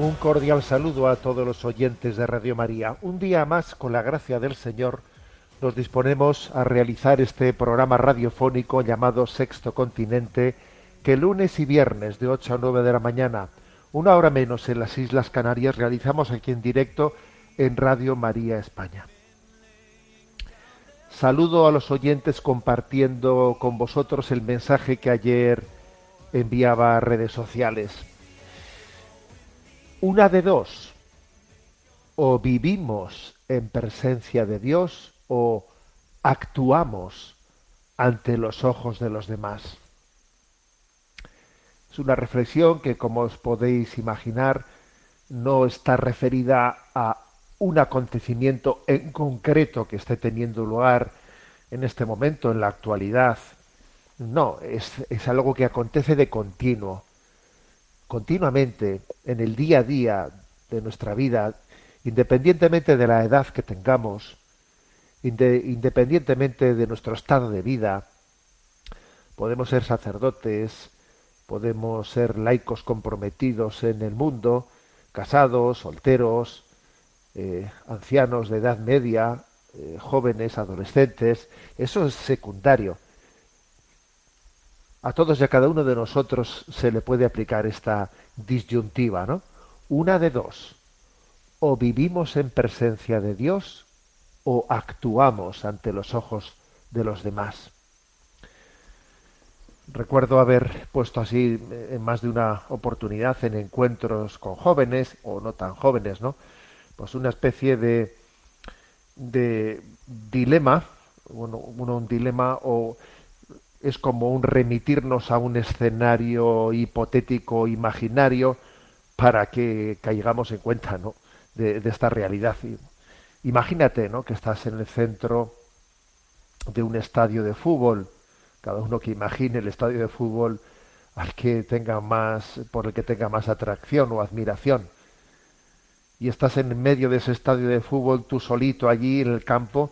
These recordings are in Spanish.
Un cordial saludo a todos los oyentes de Radio María. Un día más, con la gracia del Señor, nos disponemos a realizar este programa radiofónico llamado Sexto Continente, que lunes y viernes de 8 a 9 de la mañana, una hora menos en las Islas Canarias, realizamos aquí en directo en Radio María España. Saludo a los oyentes compartiendo con vosotros el mensaje que ayer enviaba a redes sociales. Una de dos. O vivimos en presencia de Dios o actuamos ante los ojos de los demás. Es una reflexión que, como os podéis imaginar, no está referida a un acontecimiento en concreto que esté teniendo lugar en este momento, en la actualidad. No, es, es algo que acontece de continuo continuamente en el día a día de nuestra vida, independientemente de la edad que tengamos, inde- independientemente de nuestro estado de vida, podemos ser sacerdotes, podemos ser laicos comprometidos en el mundo, casados, solteros, eh, ancianos de edad media, eh, jóvenes, adolescentes, eso es secundario a todos y a cada uno de nosotros se le puede aplicar esta disyuntiva, ¿no? Una de dos. O vivimos en presencia de Dios o actuamos ante los ojos de los demás. Recuerdo haber puesto así eh, en más de una oportunidad en encuentros con jóvenes o no tan jóvenes, ¿no? Pues una especie de, de dilema, bueno, uno un dilema o es como un remitirnos a un escenario hipotético, imaginario, para que caigamos en cuenta ¿no? de, de esta realidad. Imagínate ¿no? que estás en el centro de un estadio de fútbol, cada uno que imagine el estadio de fútbol al que tenga más, por el que tenga más atracción o admiración. Y estás en medio de ese estadio de fútbol, tú solito allí en el campo,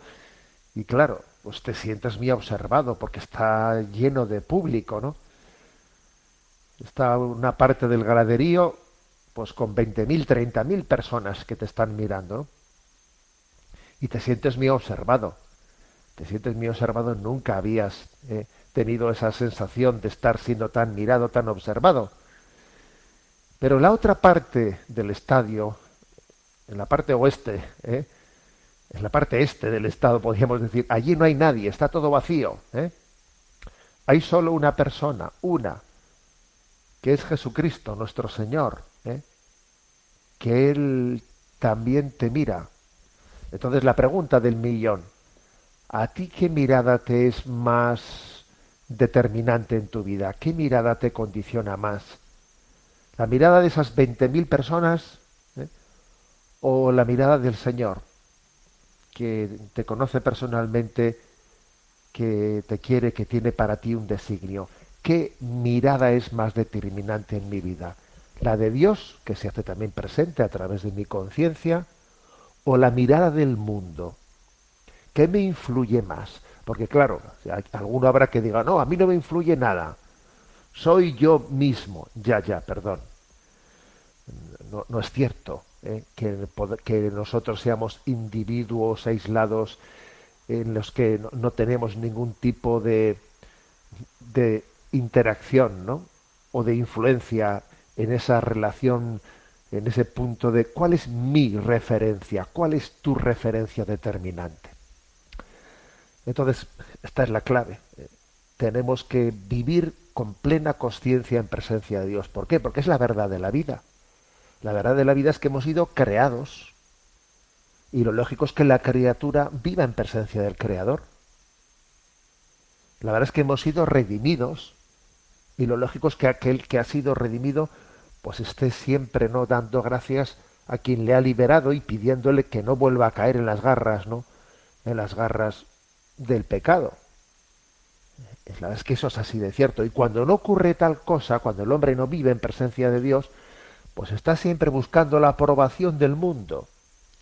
y claro, pues te sientes muy observado porque está lleno de público, ¿no? Está una parte del graderío, pues con 20.000, 30.000 personas que te están mirando, ¿no? Y te sientes muy observado. Te sientes muy observado, nunca habías eh, tenido esa sensación de estar siendo tan mirado, tan observado. Pero la otra parte del estadio, en la parte oeste, ¿eh? En la parte este del estado, podríamos decir, allí no hay nadie, está todo vacío. ¿eh? Hay solo una persona, una, que es Jesucristo, nuestro Señor, ¿eh? que Él también te mira. Entonces la pregunta del millón, ¿a ti qué mirada te es más determinante en tu vida? ¿Qué mirada te condiciona más? ¿La mirada de esas 20.000 personas ¿eh? o la mirada del Señor? Que te conoce personalmente, que te quiere, que tiene para ti un designio. ¿Qué mirada es más determinante en mi vida? ¿La de Dios, que se hace también presente a través de mi conciencia, o la mirada del mundo? ¿Qué me influye más? Porque claro, alguno habrá que diga, no, a mí no me influye nada. Soy yo mismo. Ya, ya, perdón. No, no es cierto ¿eh? que, nosotros seamos individuos aislados en los que no, no tenemos ningún tipo de, de interacción ¿no? o de influencia en esa relación, en ese punto de cuál es mi referencia, cuál es tu referencia determinante. Entonces, esta es la clave. Tenemos que vivir con plena conciencia en presencia de Dios. ¿Por qué? Porque es la verdad de la vida. La verdad de la vida es que hemos sido creados. Y lo lógico es que la criatura viva en presencia del Creador. La verdad es que hemos sido redimidos. Y lo lógico es que aquel que ha sido redimido, pues esté siempre no dando gracias a quien le ha liberado y pidiéndole que no vuelva a caer en las garras, ¿no? En las garras del pecado. La verdad es que eso es así de cierto. Y cuando no ocurre tal cosa, cuando el hombre no vive en presencia de Dios, pues está siempre buscando la aprobación del mundo,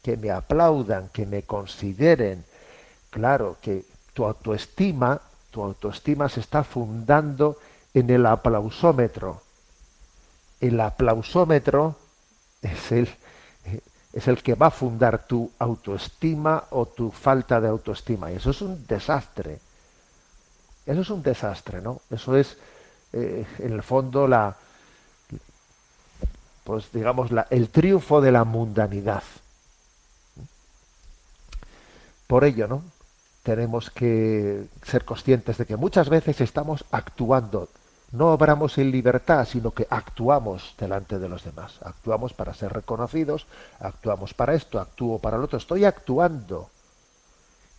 que me aplaudan, que me consideren. Claro, que tu autoestima, tu autoestima se está fundando en el aplausómetro. El aplausómetro es el, es el que va a fundar tu autoestima o tu falta de autoestima. Y eso es un desastre. Eso es un desastre, ¿no? Eso es, eh, en el fondo, la, pues digamos, el triunfo de la mundanidad. Por ello, ¿no? Tenemos que ser conscientes de que muchas veces estamos actuando, no obramos en libertad, sino que actuamos delante de los demás. Actuamos para ser reconocidos, actuamos para esto, actúo para lo otro, estoy actuando.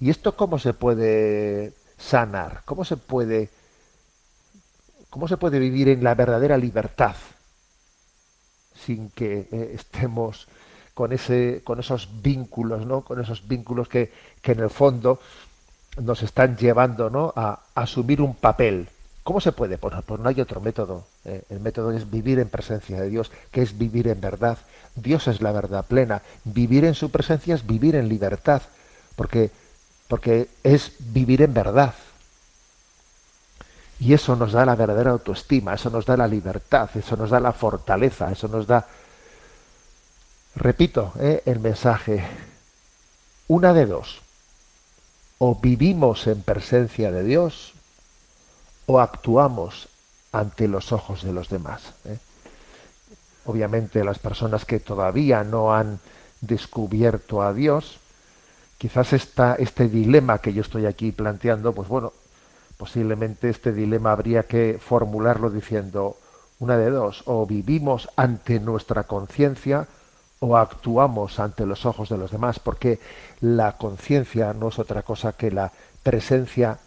¿Y esto cómo se puede sanar? ¿Cómo se puede cómo se puede vivir en la verdadera libertad? Sin que eh, estemos con ese con esos vínculos no con esos vínculos que, que en el fondo nos están llevando ¿no? a, asumir un papel. Cómo se puede pues, pues no hay otro método eh, el método es vivir en presencia de Dios que es vivir en verdad. Dios es la verdad plena. Vivir en su presencia es vivir en libertad porque porque es vivir en verdad y eso nos da la verdadera autoestima, eso nos da la libertad, eso nos da la fortaleza, eso nos da, repito, ¿eh? el mensaje, una de dos, o vivimos en presencia de Dios o actuamos ante los ojos de los demás. ¿eh? Obviamente las personas que todavía no han descubierto a Dios, quizás esta, este dilema que yo estoy aquí planteando, pues bueno, posiblemente este dilema habría que formularlo diciendo una de dos, o vivimos ante nuestra conciencia o actuamos ante los ojos de los demás, porque la conciencia no es otra cosa que la presencia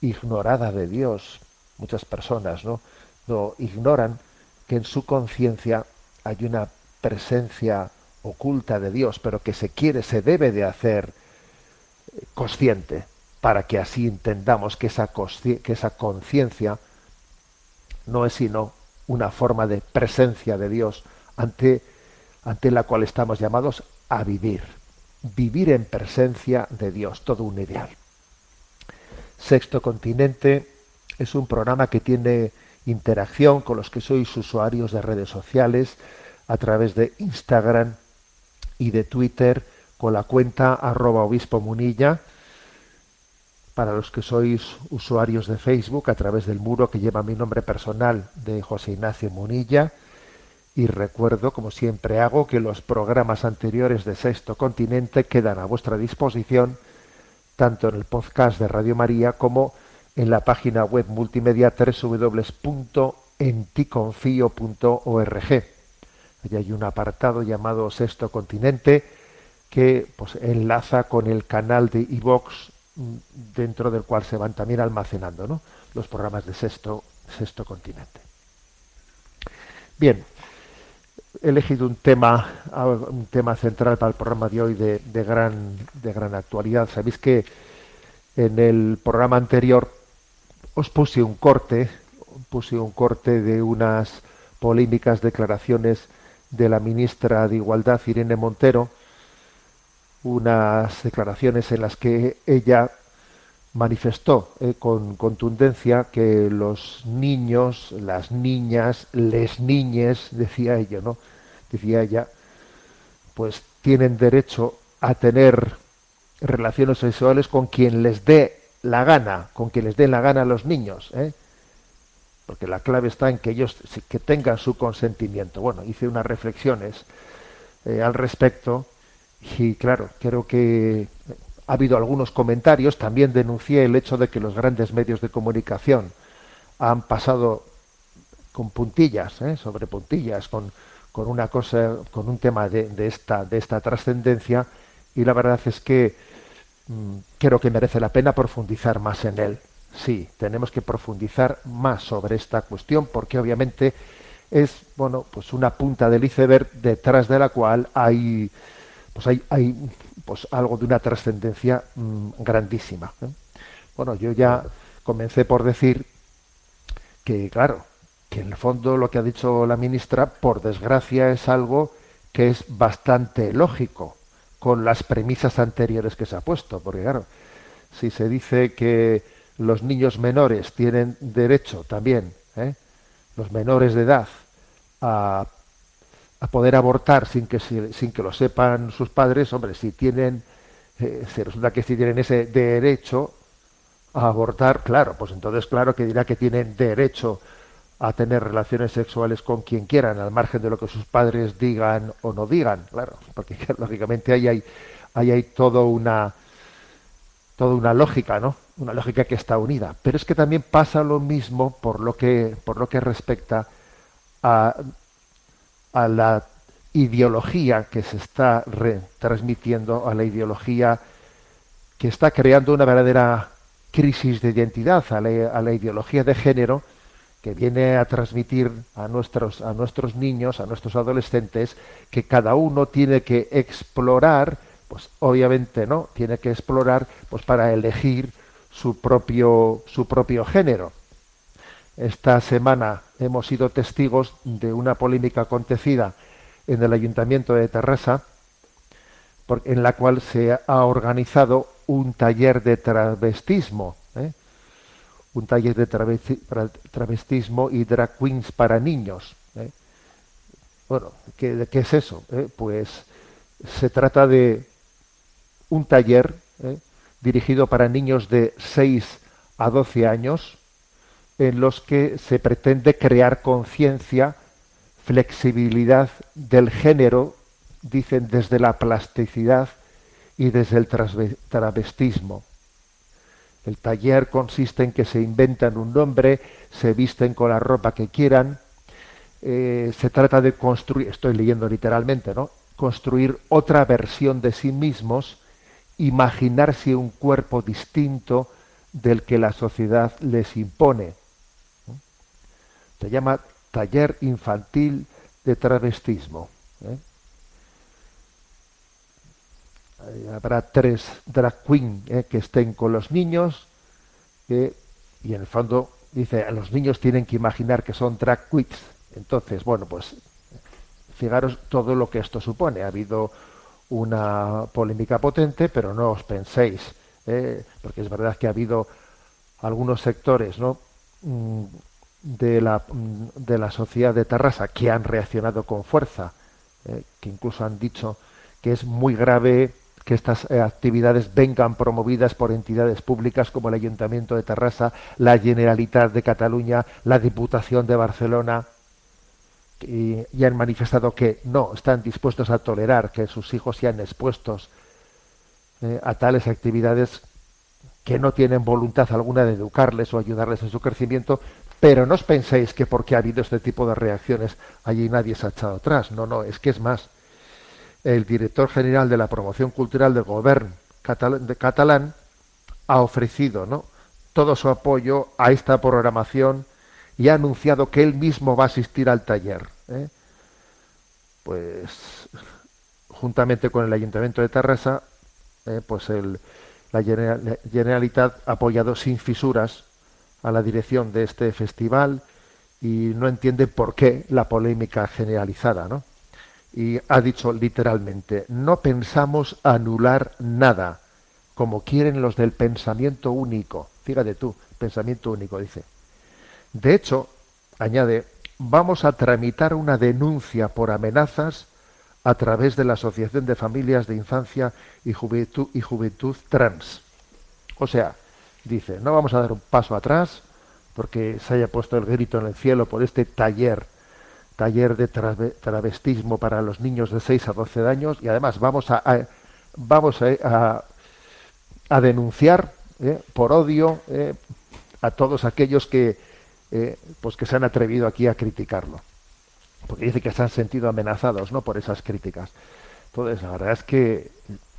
ignorada de Dios. Muchas personas ¿no? no ignoran que en su conciencia hay una presencia oculta de Dios, pero que se quiere, se debe de hacer consciente para que así entendamos que esa, conciencia no es sino una forma de presencia de Dios ante, ante la cual estamos llamados a vivir. Vivir en presencia de Dios, todo un ideal. Sexto Continente es un programa que tiene interacción con los que sois usuarios de redes sociales a través de Instagram y de Twitter con la cuenta arroba obispo munilla para los que sois usuarios de Facebook a través del muro que lleva mi nombre personal de José Ignacio Munilla. Y recuerdo, como siempre hago, que los programas anteriores de Sexto Continente quedan a vuestra disposición tanto en el podcast de Radio María como en la página web multimedia www.enticonfio.org. Allí hay un apartado llamado Sexto Continente que pues, enlaza con el canal de iVox dentro del cual se van también almacenando ¿no? los programas de sexto, sexto continente. Bien, he elegido un tema, un tema central para el programa de hoy de, de, gran, de gran actualidad. Sabéis que en el programa anterior os puse un corte, puse un corte de unas polémicas declaraciones de la ministra de Igualdad, Irene Montero, unas declaraciones en las que ella manifestó eh, con contundencia que los niños, las niñas, les niñes, decía ella, ¿no? Decía ella, pues tienen derecho a tener relaciones sexuales con quien les dé la gana, con quien les dé la gana a los niños, ¿eh? porque la clave está en que ellos que tengan su consentimiento. Bueno, hice unas reflexiones eh, al respecto y claro, creo que ha habido algunos comentarios, también denuncié el hecho de que los grandes medios de comunicación han pasado con puntillas, ¿eh? sobre puntillas, con, con una cosa, con un tema de, de esta, de esta trascendencia, y la verdad es que mm, creo que merece la pena profundizar más en él. Sí, tenemos que profundizar más sobre esta cuestión, porque obviamente es bueno, pues una punta del iceberg detrás de la cual hay pues hay, hay pues algo de una trascendencia mm, grandísima. ¿eh? Bueno, yo ya comencé por decir que, claro, que en el fondo lo que ha dicho la ministra, por desgracia, es algo que es bastante lógico con las premisas anteriores que se ha puesto, porque claro, si se dice que los niños menores tienen derecho también, ¿eh? los menores de edad, a, a poder abortar sin que, sin que lo sepan sus padres, hombre, si tienen, eh, resulta que si tienen ese derecho a abortar, claro, pues entonces claro que dirá que tienen derecho a tener relaciones sexuales con quien quieran, al margen de lo que sus padres digan o no digan, claro, porque lógicamente ahí hay, ahí hay todo una, toda una lógica, ¿no? Una lógica que está unida. Pero es que también pasa lo mismo por lo que, por lo que respecta a, a la ideología que se está transmitiendo, a la ideología que está creando una verdadera crisis de identidad, a la, a la ideología de género, que viene a transmitir a nuestros, a nuestros niños, a nuestros adolescentes, que cada uno tiene que explorar, pues obviamente no, tiene que explorar pues para elegir su propio, su propio género. Esta semana hemos sido testigos de una polémica acontecida en el ayuntamiento de Terrassa, en la cual se ha organizado un taller de travestismo. ¿eh? un taller de travestismo y drag queens para niños. ¿eh? Bueno, ¿qué, ¿qué, es eso? ¿Eh? Pues se trata de un taller dirigido para niños de 6 a 12 años, en los que se pretende crear conciencia, flexibilidad del género, dicen desde la plasticidad y desde el travestismo. El taller consiste en que se inventan un nombre, se visten con la ropa que quieran. Eh, se trata de construir, estoy leyendo literalmente, ¿no? Construir otra versión de sí mismos, imaginarse un cuerpo distinto del que la sociedad les impone. Se llama taller infantil de travestismo. ¿eh? habrá tres drag queen eh, que estén con los niños y en el fondo dice los niños tienen que imaginar que son drag queens entonces bueno pues fijaros todo lo que esto supone ha habido una polémica potente pero no os penséis eh, porque es verdad que ha habido algunos sectores no mm, de la, mm, de la sociedad de Tarrasa que han reaccionado con fuerza eh, que incluso han dicho que es muy grave que estas eh, actividades vengan promovidas por entidades públicas como el Ayuntamiento de Terrassa, la Generalitat de Cataluña, la Diputación de Barcelona, y, y, han manifestado que no están dispuestos a tolerar que sus hijos sean expuestos eh, a tales actividades que no tienen voluntad alguna de educarles o ayudarles en su crecimiento, pero no os penséis que porque ha habido este tipo de reacciones allí nadie se ha echado atrás. No, no, es que es más el director general de la promoción cultural del gobierno catalán ha ofrecido ¿no? todo su apoyo a esta programación y ha anunciado que él mismo va a asistir al taller. ¿eh? Pues juntamente con el Ayuntamiento de Terrassa, ¿eh? pues la Generalitat ha apoyado sin fisuras a la dirección de este festival y no entiende por qué la polémica generalizada, ¿no? y ha dicho literalmente, no pensamos anular nada, como quieren los del pensamiento único. Fíjate tú, pensamiento único, dice. De hecho, añade, vamos a tramitar una denuncia por amenazas a través de la Asociación de Familias de Infancia y Juventud, y Juventud Trans. O sea, dice, no vamos a dar un paso atrás porque se haya puesto el grito en el cielo por este taller taller de travestismo para los niños de 6 a 12 años y además vamos a, vamos a, a, denunciar eh, por odio eh, a todos aquellos que eh, pues que se han atrevido aquí a criticarlo porque dice que se han sentido amenazados ¿no? por esas críticas. Entonces, la verdad es que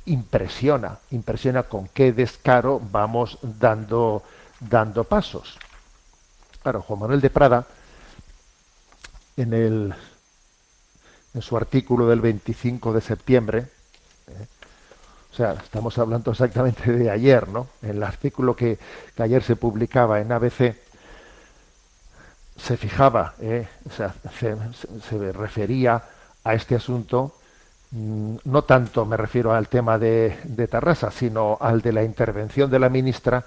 impresiona, impresiona con qué descaro vamos dando, dando pasos. Claro, Juan Manuel de Prada, en, el, en su artículo del 25 de septiembre, ¿eh? o sea, estamos hablando exactamente de ayer, ¿no? En el artículo que, ayer se publicaba en ABC, se fijaba, ¿eh? o sea, se, se refería a este asunto no tanto me refiero al tema de, Tarrasa, sino al de la intervención de la ministra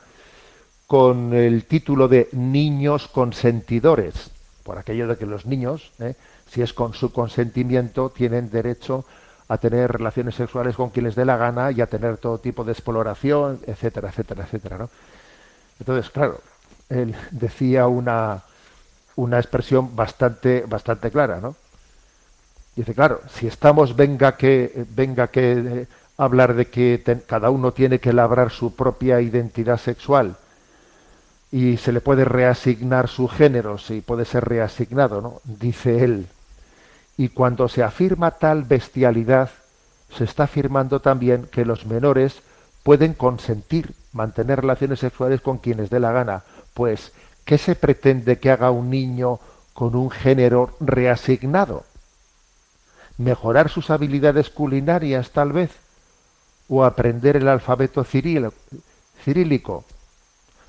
con el título de niños consentidores, por aquello de que los niños, ¿eh? si es con su consentimiento, tienen derecho a tener relaciones sexuales con quien les dé la gana y a tener todo tipo de exploración, etcétera, etcétera, etcétera. Entonces, claro, él decía una, una expresión bastante, bastante clara, ¿no? Dice, claro, si estamos, venga que, venga que eh, hablar de que cada uno tiene que labrar su propia identidad sexual y se le puede reasignar su género, si puede ser reasignado, ¿no? Dice él. Y cuando se afirma tal bestialidad, se está afirmando también que los menores pueden consentir mantener relaciones sexuales con quienes dé la gana. Pues, ¿qué se pretende que haga un niño con un género reasignado? Mejorar sus habilidades culinarias tal vez, o aprender el alfabeto cirílico,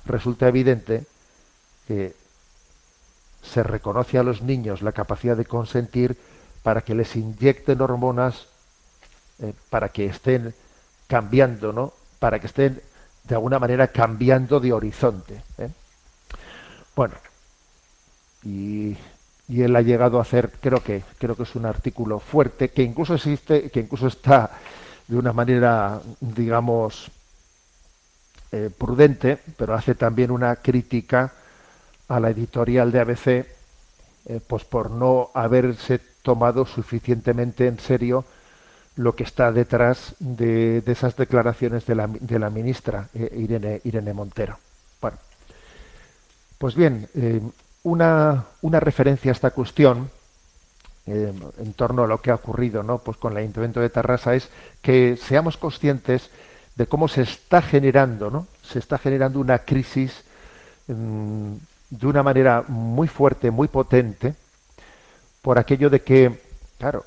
resulta evidente que se reconoce a los niños la capacidad de consentir para que les inyecten hormonas eh, para que estén cambiando, ¿no? Para que estén de alguna manera cambiando de horizonte. ¿eh? Bueno, y y él ha llegado a hacer, creo que, creo que es un artículo fuerte, que incluso existe, que incluso está de una manera, digamos, eh, prudente, pero hace también una crítica a la editorial de ABC, eh, pues por no haberse tomado suficientemente en serio lo que está detrás de, esas declaraciones de la, de la ministra eh, Irene, Irene Montero. Bueno, pues bien, una, una referencia a esta cuestión eh, en torno a lo que ha ocurrido ¿no? pues con el Ayuntamiento de Tarrasa es que seamos conscientes de cómo se está generando, ¿no? se está generando una crisis mm, de una manera muy fuerte, muy potente, por aquello de que, claro,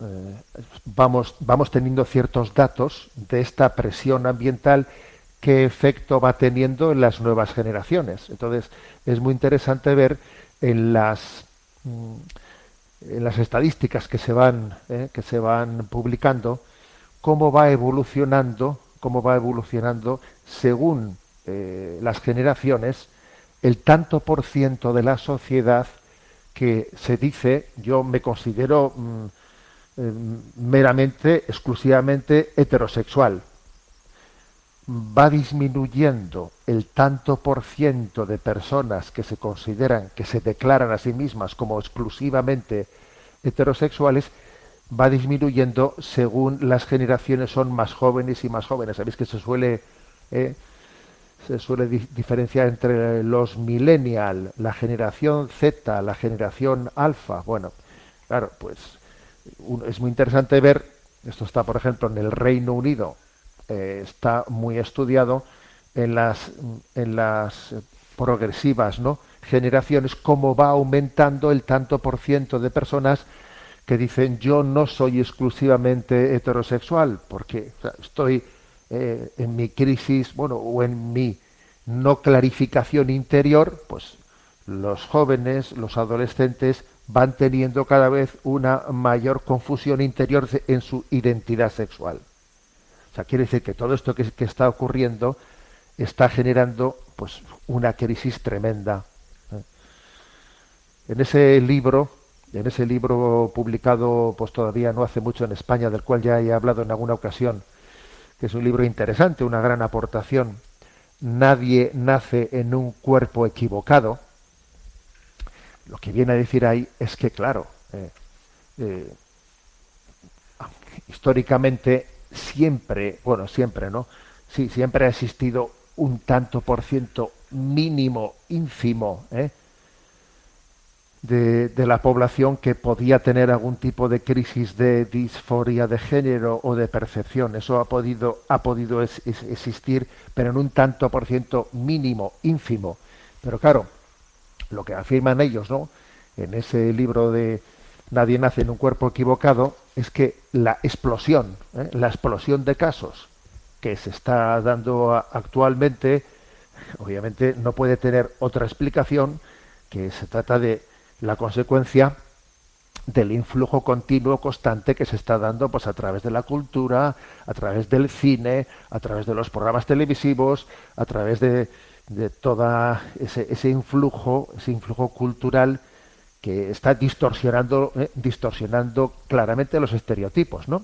eh, vamos, vamos teniendo ciertos datos de esta presión ambiental qué efecto va teniendo en las nuevas generaciones. Entonces, es muy interesante ver en las mm, en las estadísticas que se van eh, que se van publicando cómo va evolucionando cómo va evolucionando según eh, las generaciones el tanto por ciento de la sociedad que se dice yo me considero mm, eh, meramente exclusivamente heterosexual va disminuyendo el tanto por ciento de personas que se consideran, que se declaran a sí mismas como exclusivamente heterosexuales, va disminuyendo según las generaciones son más jóvenes y más jóvenes. Sabéis que se suele, eh, se suele diferenciar entre los millennial, la generación Z, la generación alfa. Bueno, claro, pues es muy interesante ver, esto está por ejemplo en el Reino Unido, eh, está muy estudiado en las, en las progresivas ¿no? generaciones, cómo va aumentando el tanto por ciento de personas que dicen yo no soy exclusivamente heterosexual, porque estoy eh, en mi crisis, bueno, o en mi no clarificación interior, pues los jóvenes, los adolescentes van teniendo cada vez una mayor confusión interior en su identidad sexual. O sea, quiere decir que todo esto que, está ocurriendo está generando pues una crisis tremenda. ¿eh? En ese libro, en ese libro publicado pues todavía no hace mucho en España, del cual ya he hablado en alguna ocasión, que es un libro interesante, una gran aportación. Nadie nace en un cuerpo equivocado. Lo que viene a decir ahí es que, claro, eh, eh, históricamente siempre, bueno, siempre, ¿no? Sí, siempre ha existido un tanto por ciento mínimo, ínfimo, ¿eh? de, de la población que podía tener algún tipo de crisis de disforia de género o de percepción. Eso ha podido, ha podido existir, pero en un tanto por ciento mínimo, ínfimo. Pero claro, lo que afirman ellos, ¿no? En ese libro de Nadie nace en un cuerpo equivocado, es que la explosión, ¿eh? la explosión de casos que se está dando actualmente, obviamente no puede tener otra explicación que se trata de la consecuencia del influjo continuo constante que se está dando pues a través de la cultura, a través del cine, a través de los programas televisivos, a través de, de toda ese, ese influjo, ese influjo cultural que está distorsionando, eh, distorsionando claramente los estereotipos, ¿no?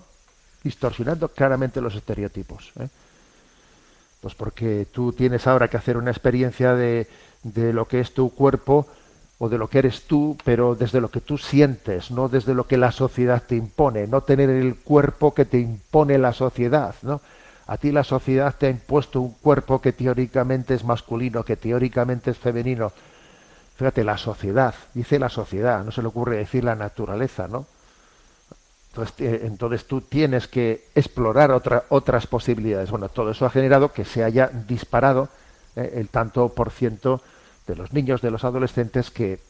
Distorsionando claramente los estereotipos. ¿eh? Pues porque tú tienes ahora que hacer una experiencia de, de lo que es tu cuerpo o de lo que eres tú, pero desde lo que tú sientes, no desde lo que la sociedad te impone, no tener el cuerpo que te impone la sociedad, ¿no? A ti la sociedad te ha impuesto un cuerpo que teóricamente es masculino, que teóricamente es femenino. Fíjate, la sociedad, dice la sociedad, no se le ocurre decir la naturaleza, ¿no? Entonces, eh, entonces tú tienes que explorar otra- otras posibilidades. Bueno, todo eso ha generado que se haya disparado eh, el tanto por ciento de los niños, de los adolescentes que,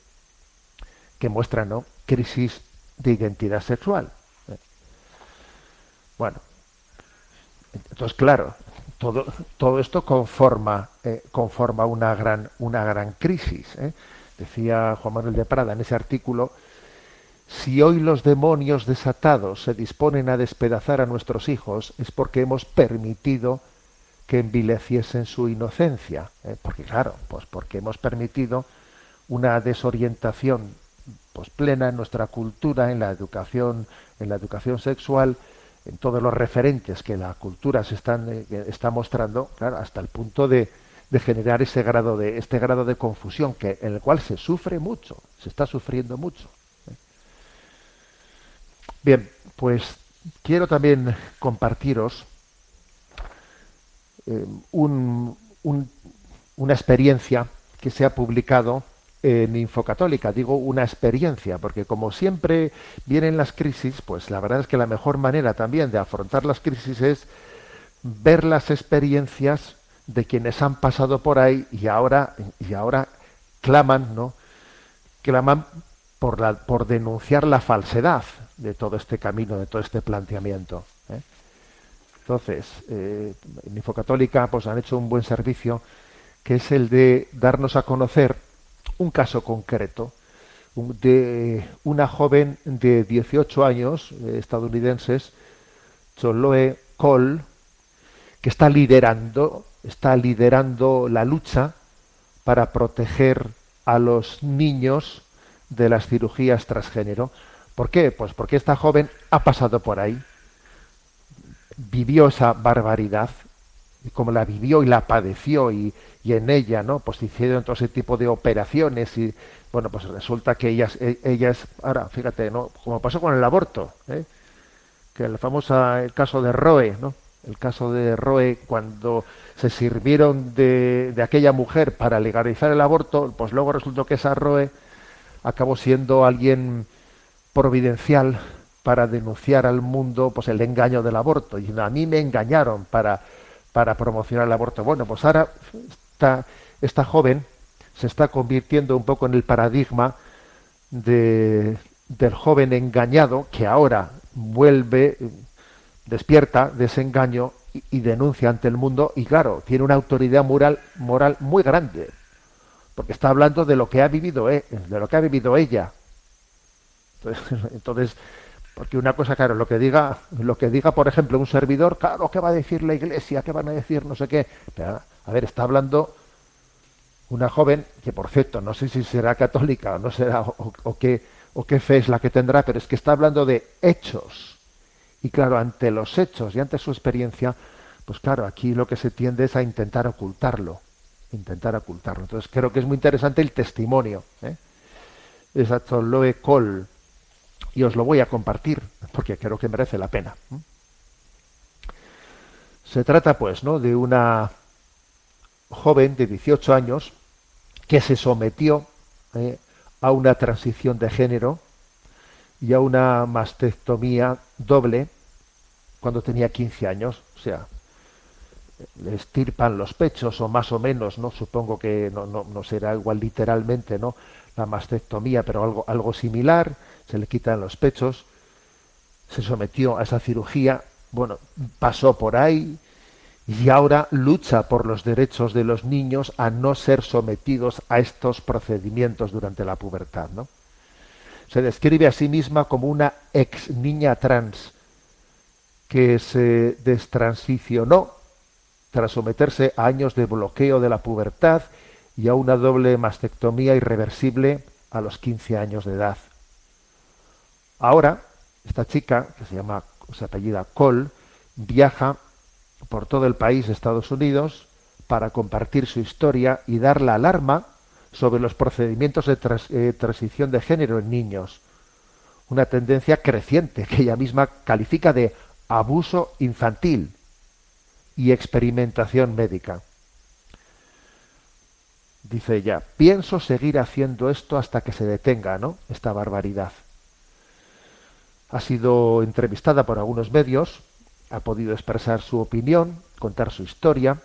que muestran ¿no? crisis de identidad sexual. Eh, Bueno, entonces claro, todo, todo esto conforma, conforma una gran, una gran crisis. Decía Juan Manuel de Prada en ese artículo, si hoy los demonios desatados se disponen a despedazar a nuestros hijos es porque hemos permitido que envileciesen su inocencia. ¿eh? Porque claro, pues porque hemos permitido una desorientación pues plena en nuestra cultura, en la educación, en la educación sexual, en todos los referentes que la cultura se están, eh, está mostrando, claro, hasta el punto de, de generar ese grado de, este grado de confusión que, en el cual se sufre mucho, se está sufriendo mucho. ¿eh? Bien, pues quiero también compartiros eh, un- un- una experiencia que se ha publicado en Infocatólica. Digo una experiencia, porque como siempre vienen las crisis, pues la verdad es que la mejor manera también de afrontar las crisis es ver las experiencias de quienes han pasado por ahí y ahora, y ahora claman, ¿no? claman por, la, por denunciar la falsedad de todo este camino, de todo este planteamiento. ¿eh? Entonces, eh, en Infocatólica pues, han hecho un buen servicio, que es el de darnos a conocer un caso concreto de una joven de 18 años, eh, estadounidenses, Choloe Cole, que está liderando, está liderando la lucha para proteger a los niños de las cirugías transgénero. ¿Por qué? Pues porque esta joven ha pasado por ahí, vivió esa barbaridad, y como la vivió y la padeció y, y en ella, ¿no? Pues hicieron todo ese tipo de operaciones y bueno, pues resulta que ellas, e- ellas, ahora fíjate, ¿no? Como pasó con el aborto, ¿eh? que el famoso el caso de Roe, ¿no? El caso de Roe cuando se sirvieron de, de aquella mujer para legalizar el aborto, pues luego resultó que esa Roe acabó siendo alguien providencial para denunciar al mundo pues el engaño del aborto. Y a mí me engañaron para para promocionar el aborto. Bueno pues ahora esta, esta joven se está convirtiendo un poco en el paradigma de, del joven engañado que ahora vuelve despierta de ese engaño y, denuncia ante el mundo y claro tiene una autoridad moral moral muy grande porque está hablando de lo que ha vivido eh, de lo que ha vivido ella entonces, entonces, porque una cosa, claro, lo que diga, lo que diga, por ejemplo, un servidor, claro, ¿qué va a decir la iglesia? ¿Qué van a decir? No sé qué. Pero, a ver, está hablando una joven que, por cierto, no sé si será católica o no será, o qué, o qué fe es la que tendrá, pero es que está hablando de hechos. Y claro, ante los hechos y ante su experiencia, pues claro, aquí lo que se tiende es a intentar ocultarlo. Intentar ocultarlo. Entonces, creo que es muy interesante el testimonio. ¿eh? Esa Choloe Cole y os lo voy a compartir porque creo que merece la pena. Se trata pues, ¿no? de una joven de 18 años que se sometió eh, a una transición de género y a una mastectomía doble cuando tenía 15 años. O sea, le estirpan los pechos o más o menos, ¿no? Supongo que no, no, no será igual literalmente, ¿no? La mastectomía, pero algo, algo similar, se le quitan los pechos, se sometió a esa cirugía, bueno, pasó por ahí y ahora lucha por los derechos de los niños a no ser sometidos a estos procedimientos durante la pubertad, ¿no? Se describe a sí misma como una ex niña trans que se destransicionó tras someterse a años de bloqueo de la pubertad y a una doble mastectomía irreversible a los 15 años de edad. Ahora, esta chica, que se llama, se apellida Cole, viaja por todo el país de Estados Unidos para compartir su historia y dar la alarma sobre los procedimientos de eh, transición de género en niños. Una tendencia creciente que ella misma califica de abuso infantil y experimentación médica. Dice ella, pienso seguir haciendo esto hasta que se detenga, ¿no? Esta barbaridad. Ha sido entrevistada por algunos medios, ha podido expresar su opinión, contar su historia.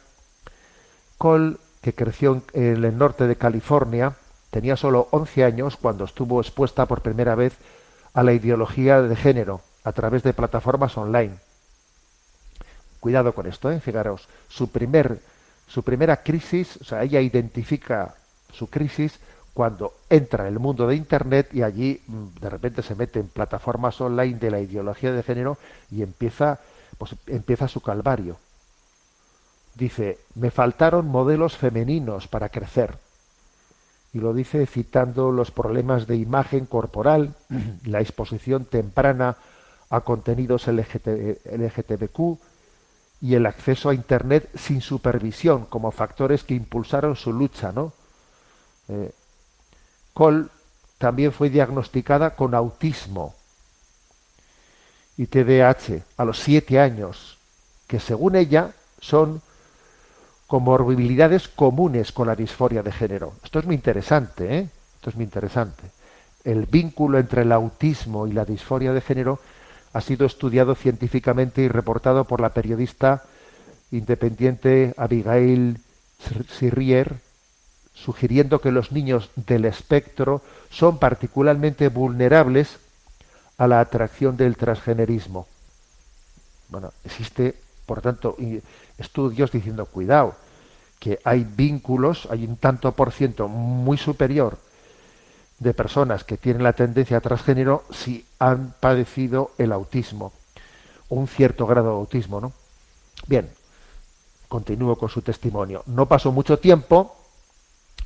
Cole, que creció en el norte de California, tenía solo 11 años cuando estuvo expuesta por primera vez a la ideología de género a través de plataformas online Cuidado con esto, ¿eh? fijaros, su, primer, su primera crisis, o sea, ella identifica su crisis cuando entra en el mundo de Internet y allí mm, de repente se mete en plataformas online de la ideología de género y empieza, pues, empieza su calvario. Dice, me faltaron modelos femeninos para crecer. Y lo dice citando los problemas de imagen corporal, la exposición temprana a contenidos LGT, LGTBQ, y el acceso a Internet sin supervisión como factores que impulsaron su lucha. ¿no? Eh, Cole también fue diagnosticada con autismo y TDAH a los siete años, que según ella son comorbilidades comunes con la disforia de género. Esto es muy interesante, ¿eh? Esto es muy interesante. El vínculo entre el autismo y la disforia de género ha sido estudiado científicamente y reportado por la periodista independiente Abigail Sirrier, sugiriendo que los niños del espectro son particularmente vulnerables a la atracción del transgenerismo. Bueno, existe, por tanto, estudios diciendo, cuidado, que hay vínculos, hay un tanto por ciento muy superior de personas que tienen la tendencia a transgénero si han padecido el autismo, un cierto grado de autismo, ¿no? Bien, continúo con su testimonio. No pasó mucho tiempo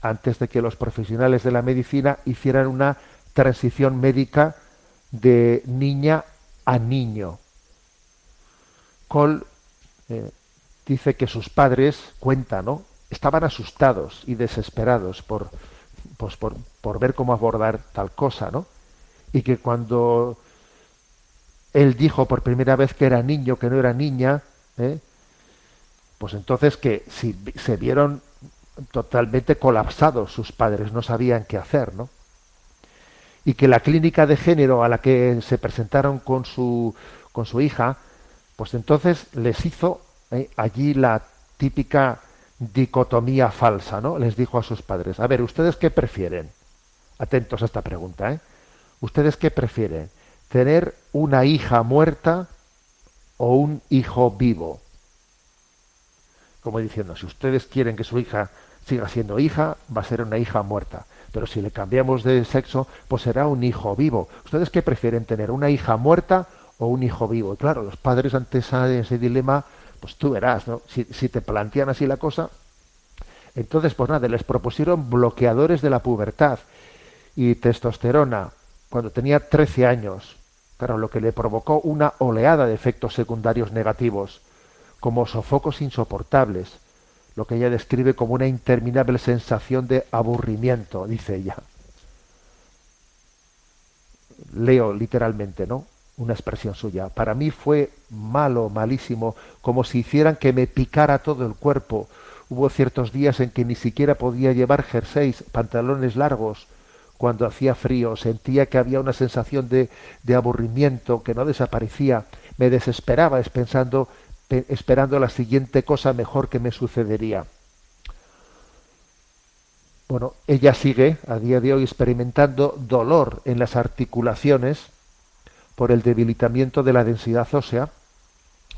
antes de que los profesionales de la medicina hicieran una transición médica de niña a niño. Cole eh, dice que sus padres, cuenta, ¿no? Estaban asustados y desesperados por, pues por, por ver cómo abordar tal cosa, ¿no? Y que cuando él dijo por primera vez que era niño, que no era niña, ¿eh? pues entonces que si se vieron totalmente colapsados sus padres, no sabían qué hacer, ¿no? Y que la clínica de género a la que se presentaron con su, con su hija, pues entonces les hizo ¿eh? allí la típica dicotomía falsa, ¿no? Les dijo a sus padres, a ver, ¿ustedes qué prefieren? Atentos a esta pregunta, ¿eh? ¿Ustedes qué prefieren? ¿Tener una hija muerta o un hijo vivo? Como diciendo, si ustedes quieren que su hija siga siendo hija, va a ser una hija muerta. Pero si le cambiamos de sexo, pues será un hijo vivo. ¿Ustedes qué prefieren tener? ¿Una hija muerta o un hijo vivo? Claro, los padres ante ese dilema pues tú verás, ¿no? Si, si te plantean así la cosa, entonces, pues nada, les propusieron bloqueadores de la pubertad y testosterona cuando tenía 13 años, claro, lo que le provocó una oleada de efectos secundarios negativos, como sofocos insoportables, lo que ella describe como una interminable sensación de aburrimiento, dice ella. Leo literalmente, ¿no? Una expresión suya. Para mí fue malo, malísimo, como si hicieran que me picara todo el cuerpo. Hubo ciertos días en que ni siquiera podía llevar jerseys, pantalones largos, cuando hacía frío, sentía que había una sensación de, de aburrimiento que no desaparecía, me desesperaba es pensando, pe- esperando la siguiente cosa mejor que me sucedería. Bueno, ella sigue a día de hoy experimentando dolor en las articulaciones por el debilitamiento de la densidad ósea,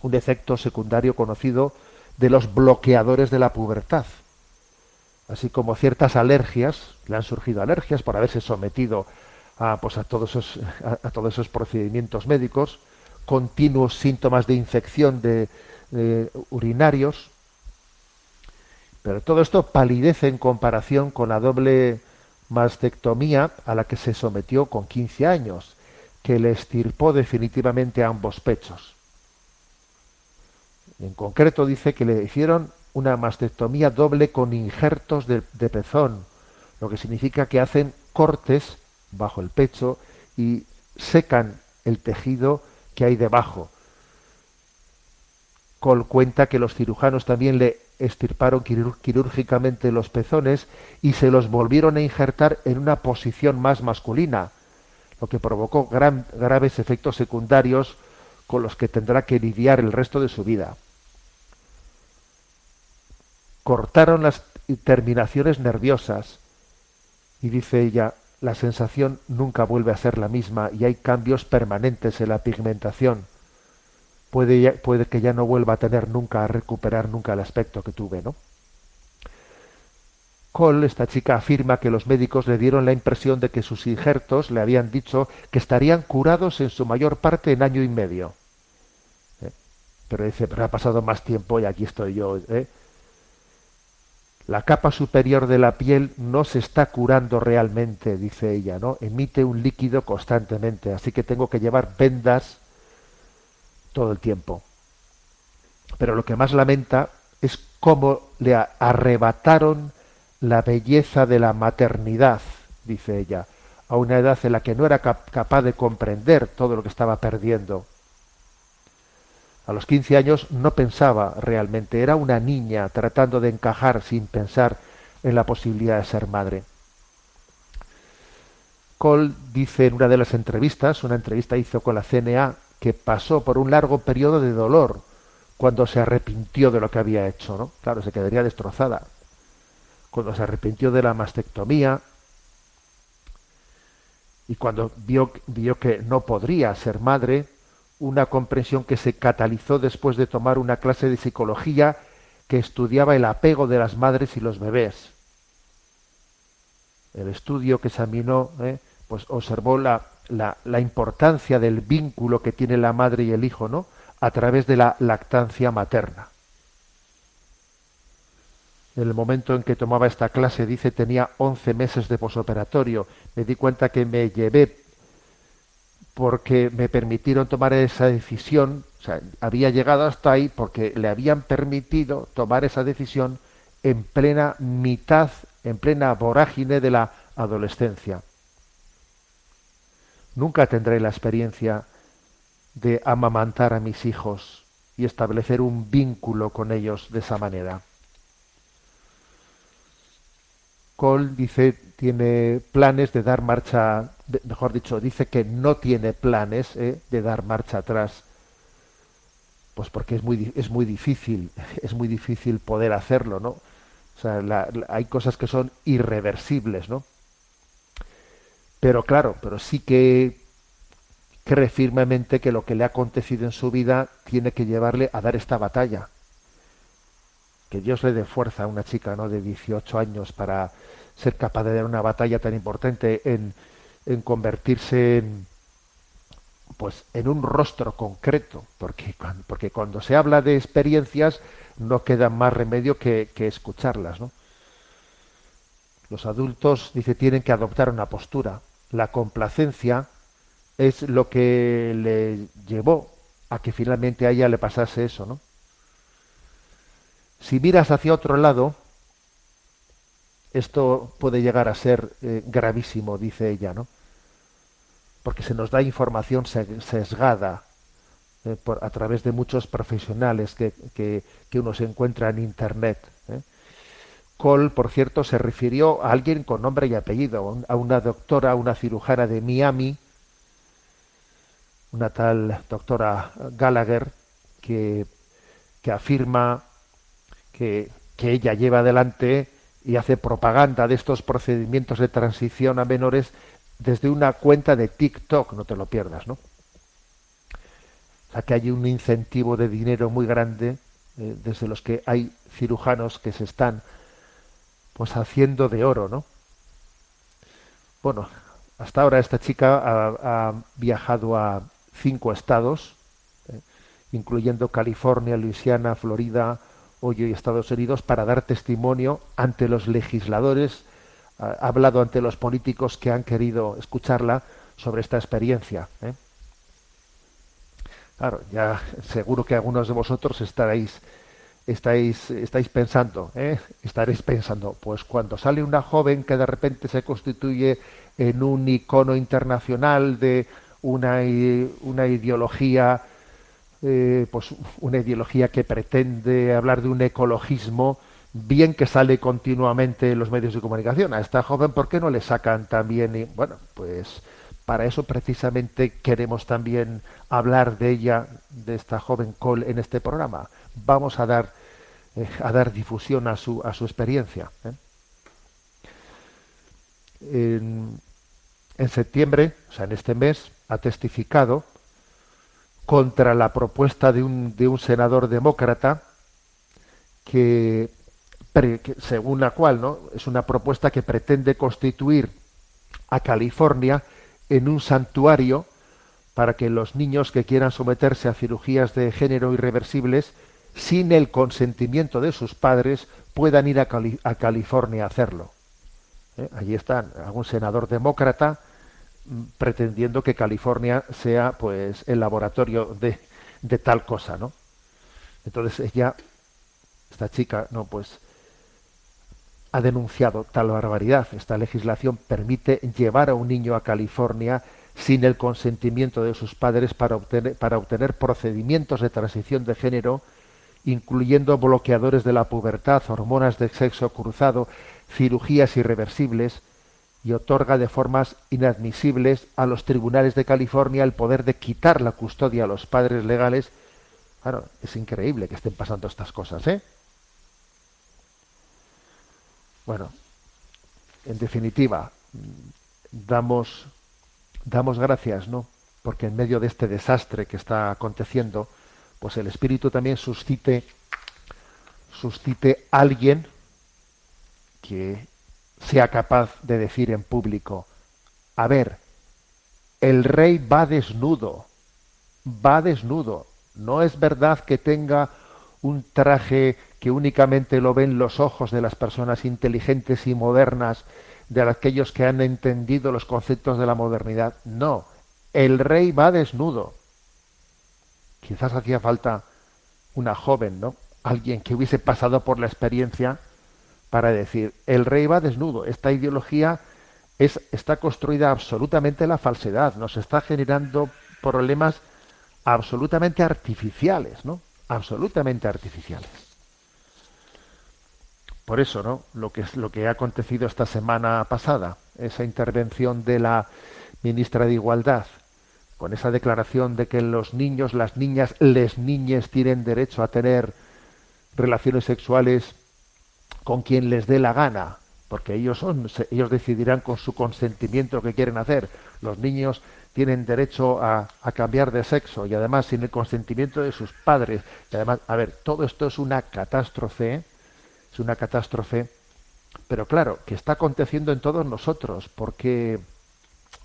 un efecto secundario conocido de los bloqueadores de la pubertad, así como ciertas alergias, le han surgido alergias por haberse sometido a, pues, a, todos, esos, a, todos esos procedimientos médicos, continuos síntomas de infección de, de urinarios, pero todo esto palidece en comparación con la doble mastectomía a la que se sometió con 15 años, que le estirpó definitivamente ambos pechos. En concreto dice que le hicieron una mastectomía doble con injertos de, de pezón, lo que significa que hacen cortes bajo el pecho y secan el tejido que hay debajo. Col cuenta que los cirujanos también le estirparon quirú- quirúrgicamente los pezones y se los volvieron a injertar en una posición más masculina, lo que provocó gran- graves efectos secundarios con los que tendrá que lidiar el resto de su vida. Cortaron las terminaciones nerviosas y dice ella, la sensación nunca vuelve a ser la misma y hay cambios permanentes en la pigmentación. Puede, puede que ya no vuelva a tener nunca, a recuperar nunca el aspecto que tuve, ¿no? Esta chica, afirma que los médicos le dieron la impresión de que sus injertos le habían dicho que estarían curados en su mayor parte en año y medio. ¿Eh? Pero dice, pero ha pasado más tiempo y aquí estoy yo. ¿eh? La capa superior de la piel no se está curando realmente, dice ella, ¿no? Emite un líquido constantemente, así que tengo que llevar vendas todo el tiempo. Pero lo que más lamenta es cómo le arrebataron la belleza de la maternidad, dice ella, a una edad en la que no era cap- capaz de comprender todo lo que estaba perdiendo. A los 15 años no pensaba realmente, era una niña tratando de encajar sin pensar en la posibilidad de ser madre. Cole dice en una de las entrevistas, una entrevista hizo con la CNA, que pasó por un largo periodo de dolor cuando se arrepintió de lo que había hecho, ¿no? Claro, se quedaría destrozada. Cuando se arrepintió de la mastectomía y cuando vio, vio que no podría ser madre, una comprensión que se catalizó después de tomar una clase de psicología que estudiaba el apego de las madres y los bebés. El estudio que examinó, ¿eh? pues observó la, la, la importancia del vínculo que tiene la madre y el hijo, ¿no? A través de la lactancia materna. En el momento en que tomaba esta clase, dice, tenía 11 meses de posoperatorio. Me di cuenta que me llevé porque me permitieron tomar esa decisión, o sea, había llegado hasta ahí porque le habían permitido tomar esa decisión en plena mitad, en plena vorágine de la adolescencia. Nunca tendré la experiencia de amamantar a mis hijos y establecer un vínculo con ellos de esa manera. Cole dice tiene planes de dar marcha, mejor dicho, dice que no tiene planes eh, de dar marcha atrás, pues porque es muy es muy difícil, es muy difícil poder hacerlo, ¿no? O sea, la- hay cosas que son irreversibles, ¿no? Pero claro, pero sí que cree firmemente que lo que le ha acontecido en su vida tiene que llevarle a dar esta batalla. Que Dios le dé fuerza a una chica ¿no? de 18 años para ser capaz de dar una batalla tan importante en, en convertirse en, pues, en un rostro concreto. Porque, porque cuando se habla de experiencias no queda más remedio que, que escucharlas. ¿no? Los adultos, dice, tienen que adoptar una postura. La complacencia es lo que le llevó a que finalmente a ella le pasase eso, ¿no? Si miras hacia otro lado, esto puede llegar a ser eh, gravísimo, dice ella, ¿no? Porque se nos da información se- sesgada eh, por, a través de muchos profesionales que, que, que uno se encuentra en Internet. ¿eh? Cole, por cierto, se refirió a alguien con nombre y apellido, a una doctora, una cirujana de Miami, una tal doctora Gallagher, que, que afirma que, ella lleva adelante y hace propaganda de estos procedimientos de transición a menores desde una cuenta de TikTok, no te lo pierdas, ¿no? O sea que hay un incentivo de dinero muy grande eh, desde los que hay cirujanos que se están pues haciendo de oro, ¿no? Bueno, hasta ahora esta chica ha, ha viajado a cinco estados, eh, incluyendo California, Luisiana, Florida, Ohio y Estados Unidos, para dar testimonio ante los legisladores, ha hablado ante los políticos que han querido escucharla sobre esta experiencia. ¿eh? Claro, ya seguro que algunos de vosotros estaréis estáis, estáis pensando, ¿eh? estaréis pensando, pues cuando sale una joven que de repente se constituye en un icono internacional de una, una ideología, eh, pues una ideología que pretende hablar de un ecologismo, bien que sale continuamente en los medios de comunicación. A esta joven, ¿por qué no le sacan también? Y, bueno, pues para eso precisamente queremos también hablar de ella, de esta joven Cole, en este programa. Vamos a dar, eh, a dar difusión a su, a su experiencia. ¿eh? En, en septiembre, o sea, en este mes, ha testificado contra la propuesta de un, de un senador demócrata que, según la cual ¿no? es una propuesta que pretende constituir a California en un santuario para que los niños que quieran someterse a cirugías de género irreversibles sin el consentimiento de sus padres puedan ir a, Cali a California a hacerlo. ¿Eh? Allí está algún senador demócrata pretendiendo que California sea pues el laboratorio de, de tal cosa, ¿no? Entonces ella, esta chica, no, pues ha denunciado tal barbaridad. Esta legislación permite llevar a un niño a California sin el consentimiento de sus padres para obtener, para obtener procedimientos de transición de género, incluyendo bloqueadores de la pubertad, hormonas de sexo cruzado, cirugías irreversibles, y otorga de formas inadmisibles a los tribunales de California el poder de quitar la custodia a los padres legales. Claro, es increíble que estén pasando estas cosas, ¿eh? Bueno, en definitiva, damos, damos gracias, ¿no? Porque en medio de este desastre que está aconteciendo, pues el Espíritu también suscite, suscite alguien que sea capaz de decir en público, a ver, el rey va desnudo, va desnudo. No es verdad que tenga un traje que únicamente lo ven los ojos de las personas inteligentes y modernas, de aquellos que han entendido los conceptos de la modernidad. No, el rey va desnudo. Quizás hacía falta una joven, ¿no? Alguien que hubiese pasado por la experiencia para decir, el rey va desnudo. Esta ideología es, está construida absolutamente en la falsedad, nos está generando problemas absolutamente artificiales, ¿no? Absolutamente artificiales. Por eso, ¿no? Lo que, lo que ha acontecido esta semana pasada, esa intervención de la ministra de Igualdad, con esa declaración de que los niños, las niñas, les niñes tienen derecho a tener relaciones sexuales con quien les dé la gana, porque ellos son, ellos decidirán con su consentimiento que quieren hacer. Los niños tienen derecho a, a, cambiar de sexo y además sin el consentimiento de sus padres. Y además, a ver, todo esto es una catástrofe, es una catástrofe, pero claro, que está aconteciendo en todos nosotros, porque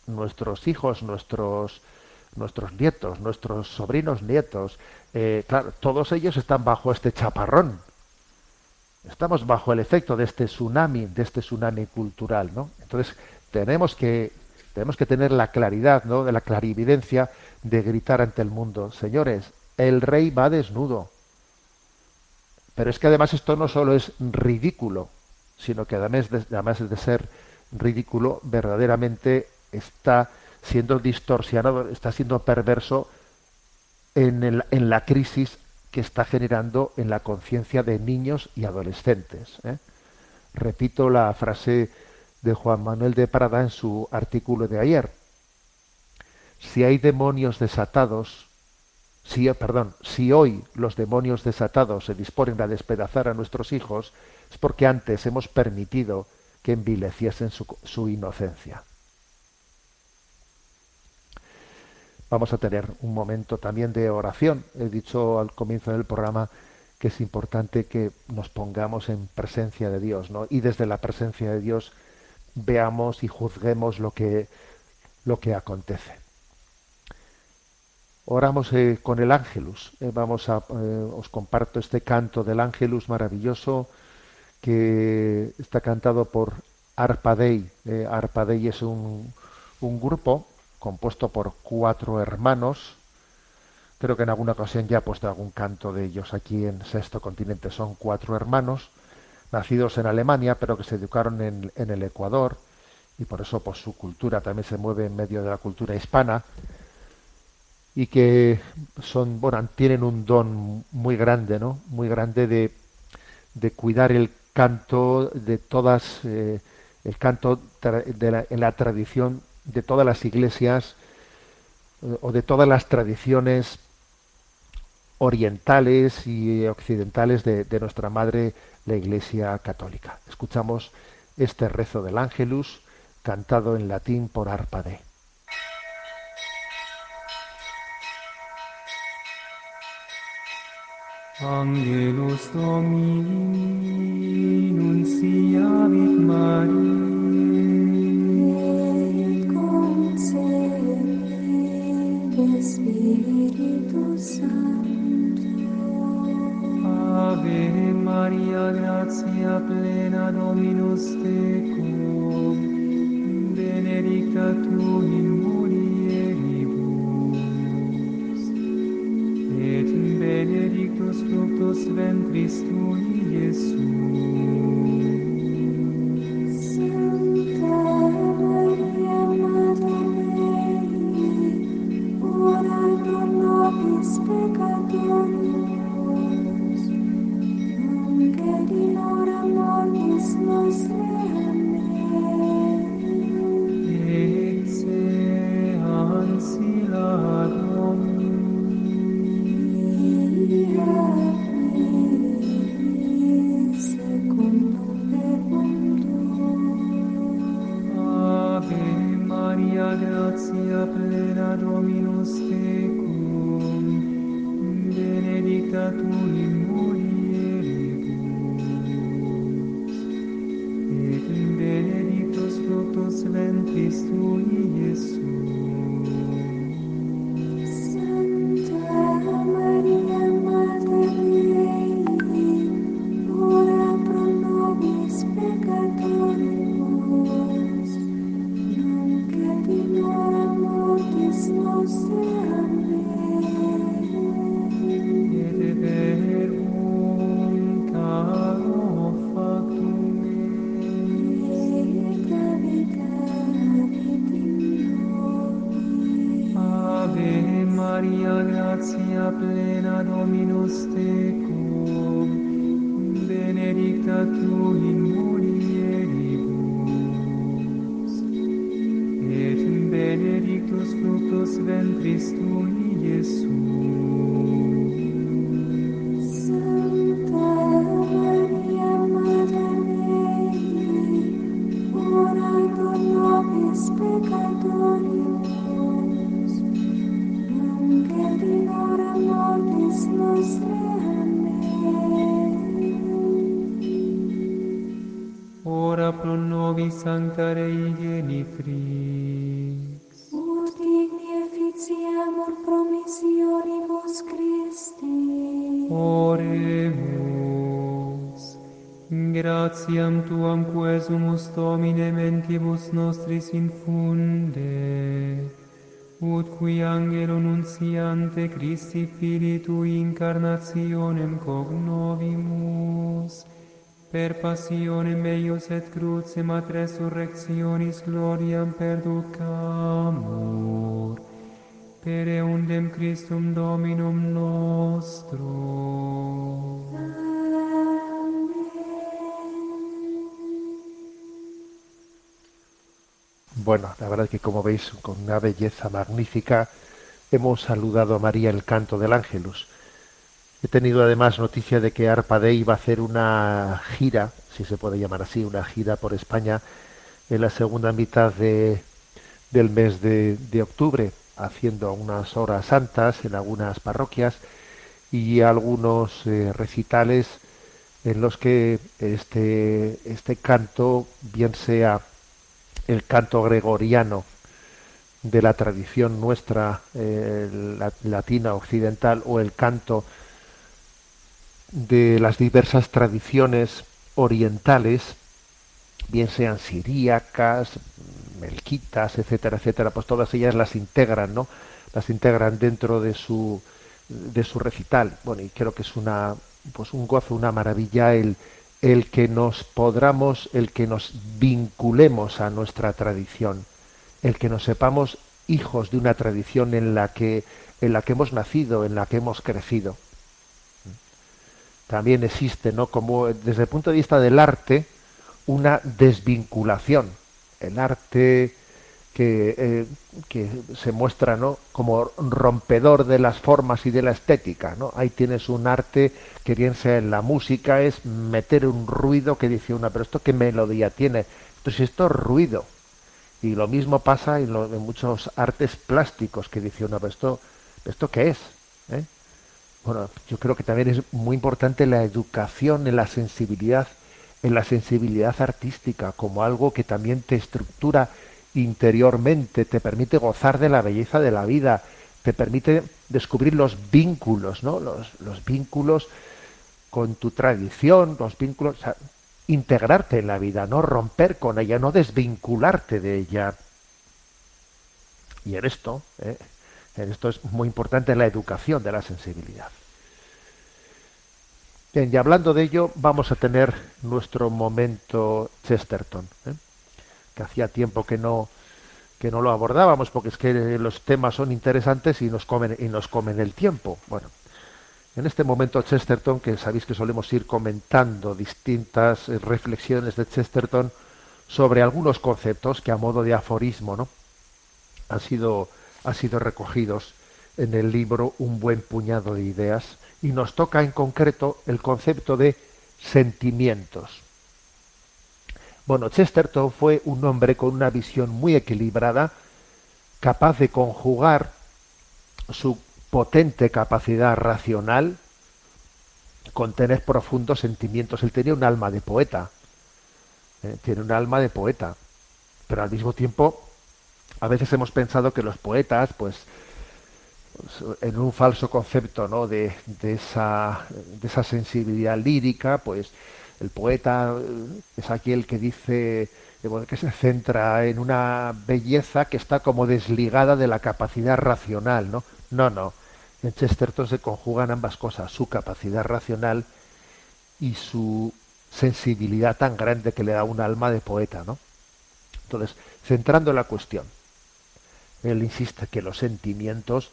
nuestros hijos, nuestros nuestros nietos, nuestros sobrinos nietos, eh, claro, todos ellos están bajo este chaparrón. Estamos bajo el efecto de este tsunami, de este tsunami cultural, ¿no? Entonces tenemos que tenemos que tener la claridad, ¿no? De la clarividencia de gritar ante el mundo, señores, el rey va desnudo. Pero es que además esto no solo es ridículo, sino que además de, además de ser ridículo, verdaderamente está siendo distorsionado, está siendo perverso en, el, en la crisis que está generando en la conciencia de niños y adolescentes. ¿eh? Repito la frase de Juan Manuel de Prada en su artículo de ayer. Si hay demonios desatados, si, perdón, si hoy los demonios desatados se disponen a despedazar a nuestros hijos, es porque antes hemos permitido que envileciesen su, su inocencia. Vamos a tener un momento también de oración. He dicho al comienzo del programa que es importante que nos pongamos en presencia de Dios, ¿no? Y desde la presencia de Dios veamos y juzguemos lo que, lo que acontece. Oramos eh, con el Ángelus. Eh, vamos a, eh, os comparto este canto del Ángelus maravilloso que está cantado por Arpadei. Arpadei es un, un grupo compuesto por cuatro hermanos. Creo que en alguna ocasión ya he puesto algún canto de ellos aquí en Sexto Continente. Son cuatro hermanos nacidos en Alemania, pero que se educaron en, en el Ecuador y por eso pues, su cultura también se mueve en medio de la cultura hispana y que son bueno tienen un don muy grande no muy grande de, de cuidar el canto de todas eh, el canto de la, en la tradición de todas las iglesias eh, o de todas las tradiciones orientales y occidentales de, nuestra madre la iglesia católica escuchamos este rezo del ángelus cantado en latín por Arpade. Angelus Domini nunciavit Mariae Ave Maria, gratia plena Dominus tecum, benedicta tu in mulieribus, et benedictus fructus ventris tui, Iesus. Sancta Maria, Mater Dei, ora pro nobis peccatoribus nunc et in ora pro nobis sancta Rei Genitrix. Ut digni efficiamur promissionibus Christi. Oremus. Gratiam Tuam quesumus Domine mentibus nostris infunde, ut qui angelo nunciante Christi Filii Tui incarnationem cognovimus, per passionem eius et crucem ad resurrectionis gloriam perducamur, per eundem Christum Dominum nostrum. Bueno, la verdad es que como veis, con una belleza magnífica, hemos saludado a María el canto del ángelus. He tenido además noticia de que Arpa Dei va a hacer una gira, si se puede llamar así, una gira por España en la segunda mitad de, del mes de, de octubre, haciendo unas horas santas en algunas parroquias y algunos eh, recitales en los que este, este canto, bien sea el canto gregoriano de la tradición nuestra eh, la- latina occidental o el canto de las diversas tradiciones orientales, bien sean siríacas, melquitas, etcétera, etcétera, pues todas ellas las integran, ¿no? Las integran dentro de su de su recital. Bueno, y creo que es una pues un gozo, una maravilla el el que nos podamos, el que nos vinculemos a nuestra tradición, el que nos sepamos hijos de una tradición en la que en la que hemos nacido, en la que hemos crecido también existe, ¿no? Como desde el punto de vista del arte, una desvinculación. El arte que, eh, que se muestra, ¿no? Como rompedor de las formas y de la estética, ¿no? Ahí tienes un arte que bien sea en la música es meter un ruido que dice una, pero esto qué melodía tiene. Entonces esto es ruido. Y lo mismo pasa en, lo- en muchos artes plásticos que dice una, pero esto, ¿esto qué es? ¿Eh? Bueno, yo creo que también es muy importante la educación en la sensibilidad, en la sensibilidad artística, como algo que también te estructura interiormente, te permite gozar de la belleza de la vida, te permite descubrir los vínculos, ¿no? Los, los vínculos con tu tradición, los vínculos, o sea, integrarte en la vida, no romper con ella, no desvincularte de ella. Y en esto, ¿eh? En esto es muy importante la educación de la sensibilidad. Bien, y hablando de ello, vamos a tener nuestro momento Chesterton, ¿eh? que hacía tiempo que no que no lo abordábamos, porque es que los temas son interesantes y nos comen y nos comen el tiempo. Bueno, en este momento Chesterton, que sabéis que solemos ir comentando distintas reflexiones de Chesterton sobre algunos conceptos que a modo de aforismo, ¿no? han sido, han sido recogidos en el libro Un buen puñado de ideas y nos toca en concreto el concepto de sentimientos. Bueno, Chesterton fue un hombre con una visión muy equilibrada, capaz de conjugar su potente capacidad racional con tener profundos sentimientos. Él tenía un alma de poeta, ¿eh? tiene un alma de poeta, pero al mismo tiempo a veces hemos pensado que los poetas, pues, en un falso concepto ¿no? de, esa, de esa sensibilidad lírica, pues el poeta es aquel que dice que se centra en una belleza que está como desligada de la capacidad racional, ¿no? No, no. En Chesterton se conjugan ambas cosas, su capacidad racional y su sensibilidad tan grande que le da un alma de poeta, ¿no? Entonces, centrando la cuestión, él insiste que los sentimientos,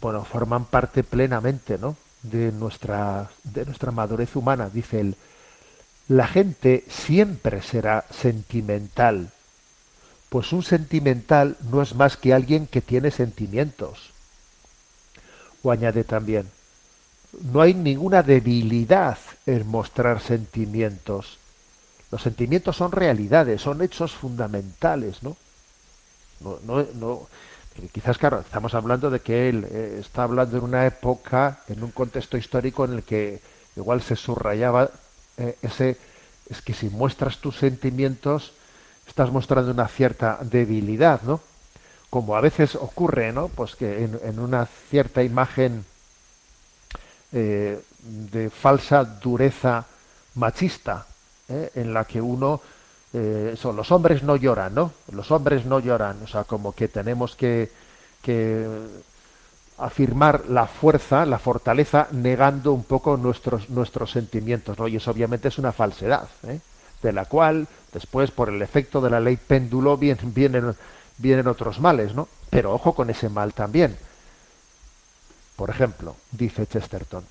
bueno, forman parte plenamente, ¿no? De nuestra, de nuestra madurez humana, dice él. La gente siempre será sentimental, pues un sentimental no es más que alguien que tiene sentimientos. O añade también, no hay ninguna debilidad en mostrar sentimientos. Los sentimientos son realidades, son hechos fundamentales, ¿no? No, no quizás, claro, estamos hablando de que él eh, está hablando en una época, en un contexto histórico en el que igual se subrayaba eh, ese, es que si muestras tus sentimientos, estás mostrando una cierta debilidad, ¿no? Como a veces ocurre, ¿no? Pues que en, una cierta imagen eh, de falsa dureza machista, ¿eh? en la que uno eh, son los hombres no lloran, ¿no? Los hombres no lloran, o sea, como que tenemos que, que afirmar la fuerza, la fortaleza, negando un poco nuestros, nuestros sentimientos, ¿no? Y eso obviamente es una falsedad, ¿eh? de la cual después, por el efecto de la ley péndulo, vienen, vienen, vienen otros males, ¿no? Pero ojo con ese mal también. Por ejemplo, dice Chesterton,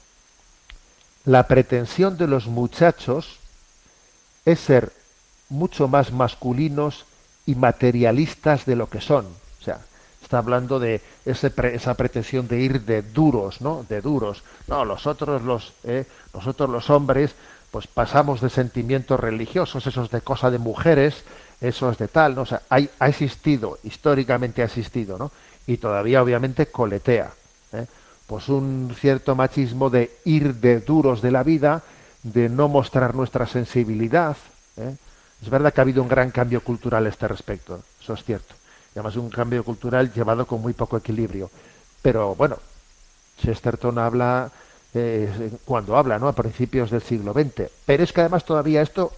la pretensión de los muchachos es ser mucho más masculinos y materialistas de lo que son. O sea, está hablando de ese pre- esa pretensión de ir de duros, ¿no? De duros. No, los otros los, eh, nosotros los hombres, pues pasamos de sentimientos religiosos, esos de cosa de mujeres, esos de tal, ¿no? O sea, hay- ha existido, históricamente ha existido, ¿no? Y todavía obviamente coletea. ¿eh? Pues un cierto machismo de ir de duros de la vida, de no mostrar nuestra sensibilidad. ¿eh? Es verdad que ha habido un gran cambio cultural a este respecto, eso es cierto. Además un cambio cultural llevado con muy poco equilibrio. Pero bueno, Chesterton habla eh, cuando habla, ¿no? A principios del siglo XX. Pero es que además todavía esto,